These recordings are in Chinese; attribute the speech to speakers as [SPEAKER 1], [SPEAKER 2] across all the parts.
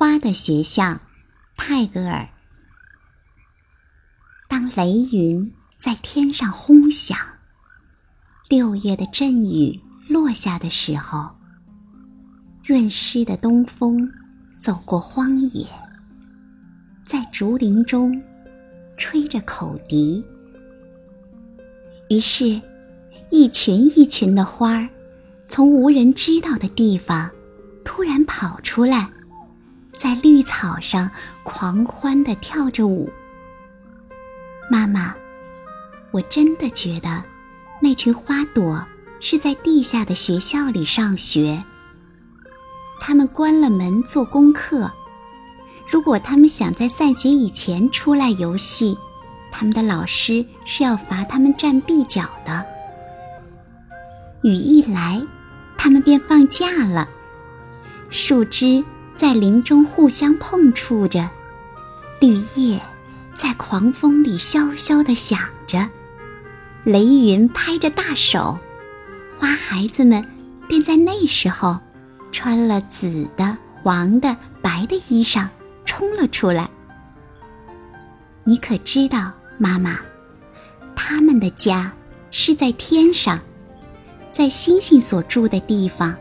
[SPEAKER 1] 花的学校，泰戈尔。当雷云在天上轰响，六月的阵雨落下的时候，润湿的东风走过荒野，在竹林中吹着口笛，于是，一群一群的花儿从无人知道的地方突然跑出来，在绿草上狂欢地跳着舞。妈妈，我真的觉得那群花朵是在地下的学校里上学。他们关了门做功课。如果他们想在散学以前出来游戏，他们的老师是要罚他们站壁角的。雨一来，他们便放假了。树枝在林中互相碰触着，绿叶。在狂风里萧萧地响着，雷云拍着大手，花孩子们便在那时候穿了紫的、黄的、白的衣裳冲了出来。你可知道，妈妈，他们的家是在天上，在星星所住的地方。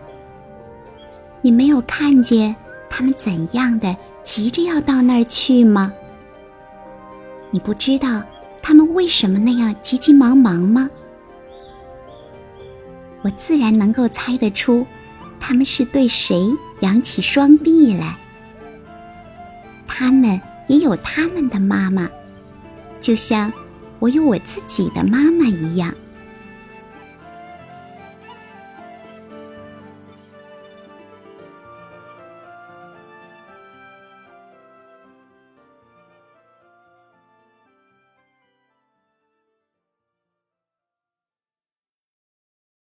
[SPEAKER 1] 你没有看见他们怎样的急着要到那儿去吗？你不知道他们为什么那样急急忙忙吗？我自然能够猜得出，他们是对谁扬起双臂来。他们也有他们的妈妈，就像我有我自己的妈妈一样。